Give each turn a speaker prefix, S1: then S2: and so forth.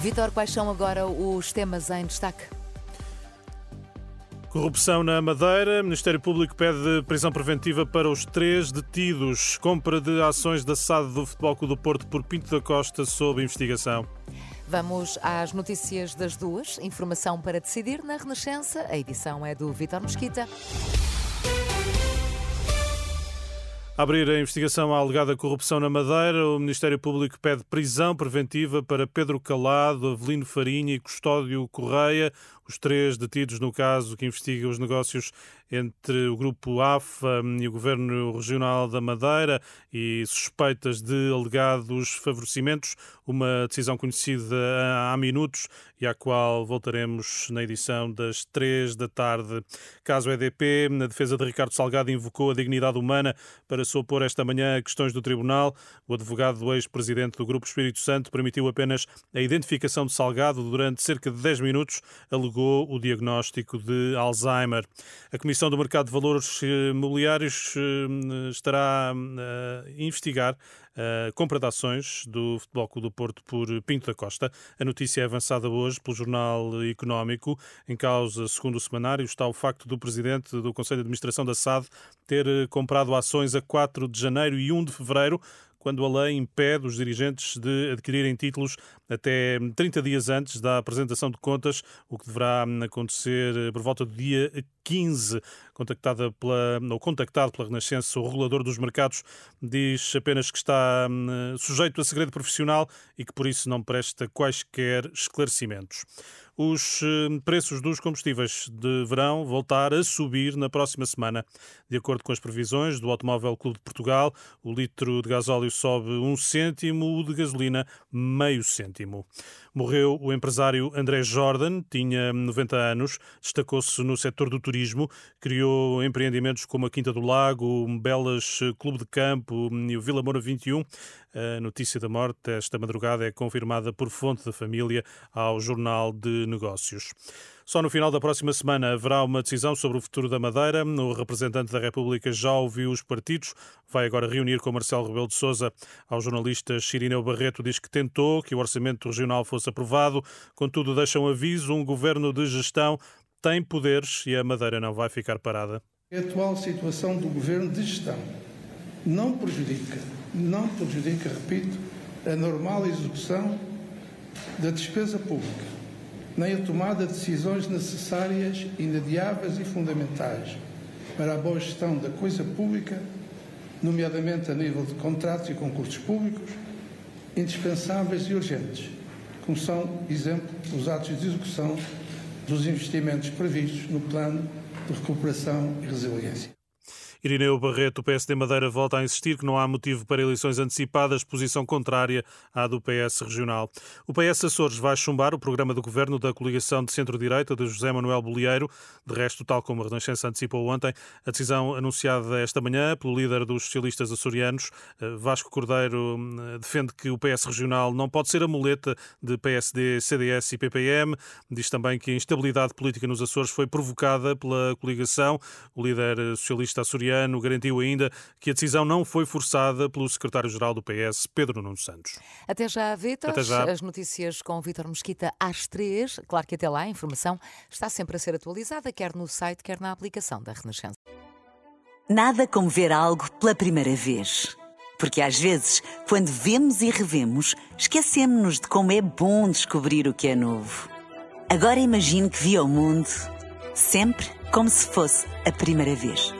S1: Vitor, quais são agora os temas em destaque?
S2: Corrupção na Madeira. Ministério Público pede prisão preventiva para os três detidos. Compra de ações da SAD do Futebol Clube do Porto por Pinto da Costa sob investigação.
S1: Vamos às notícias das duas. Informação para decidir na Renascença. A edição é do Vitor Mesquita.
S2: Abrir a investigação à alegada corrupção na Madeira, o Ministério Público pede prisão preventiva para Pedro Calado, Avelino Farinha e Custódio Correia, os três detidos no caso que investiga os negócios entre o grupo AFA e o Governo Regional da Madeira e suspeitas de alegados favorecimentos, uma decisão conhecida há minutos e à qual voltaremos na edição das três da tarde. Caso EDP, na defesa de Ricardo Salgado invocou a dignidade humana para se opor esta manhã a questões do Tribunal. O advogado do ex-presidente do Grupo Espírito Santo permitiu apenas a identificação de Salgado durante cerca de 10 minutos, alegou o diagnóstico de Alzheimer. A Comissão do Mercado de Valores Imobiliários eh, estará a investigar a compra de ações do Futebol Clube do Porto por Pinto da Costa. A notícia é avançada hoje pelo Jornal Económico. Em causa, segundo o semanário, está o facto do presidente do Conselho de Administração da SAD ter comprado ações a 4 de janeiro e 1 de fevereiro quando a lei impede os dirigentes de adquirirem títulos até 30 dias antes da apresentação de contas, o que deverá acontecer por volta do dia 15. Contactada pela, ou contactado pela Renascença, o regulador dos mercados diz apenas que está hum, sujeito a segredo profissional e que por isso não presta quaisquer esclarecimentos os hum, preços dos combustíveis deverão voltar a subir na próxima semana. De acordo com as previsões do Automóvel Clube de Portugal, o litro de gasóleo sobe um cêntimo, o de gasolina meio cêntimo. Morreu o empresário André Jordan, tinha 90 anos, destacou-se no setor do turismo, criou empreendimentos como a Quinta do Lago, Belas Clube de Campo e o Vila Moura 21. A notícia da morte esta madrugada é confirmada por fonte da família ao Jornal de Negócios. Só no final da próxima semana haverá uma decisão sobre o futuro da Madeira. O representante da República já ouviu os partidos, vai agora reunir com Marcelo Rebelo de Sousa. Ao jornalista Chirineu Barreto diz que tentou que o orçamento regional fosse aprovado, contudo deixa um aviso, um governo de gestão tem poderes e a Madeira não vai ficar parada.
S3: A atual situação do governo de gestão não prejudica, não prejudica, repito, a normal execução da despesa pública nem a tomada de decisões necessárias, inadiáveis e fundamentais para a boa gestão da coisa pública, nomeadamente a nível de contratos e concursos públicos, indispensáveis e urgentes, como são, exemplo, os atos de execução dos investimentos previstos no Plano de Recuperação e Resiliência.
S2: Irineu Barreto, o PSD Madeira, volta a insistir que não há motivo para eleições antecipadas, posição contrária à do PS regional. O PS Açores vai chumbar o programa do governo da coligação de centro-direita de José Manuel Bolieiro. De resto, tal como a Renascença antecipou ontem, a decisão anunciada esta manhã pelo líder dos socialistas açorianos, eh, Vasco Cordeiro, eh, defende que o PS regional não pode ser a muleta de PSD, CDS e PPM. Diz também que a instabilidade política nos Açores foi provocada pela coligação. O líder socialista açoriano Açoriano garantiu ainda que a decisão não foi forçada pelo secretário-geral do PS, Pedro Nuno Santos.
S1: Até já, Vitor.
S2: Até já.
S1: As notícias com Vítor Mesquita às três. Claro que até lá a informação está sempre a ser atualizada, quer no site, quer na aplicação da Renascença.
S4: Nada como ver algo pela primeira vez. Porque às vezes, quando vemos e revemos, esquecemos-nos de como é bom descobrir o que é novo. Agora imagine que viu o mundo sempre como se fosse a primeira vez.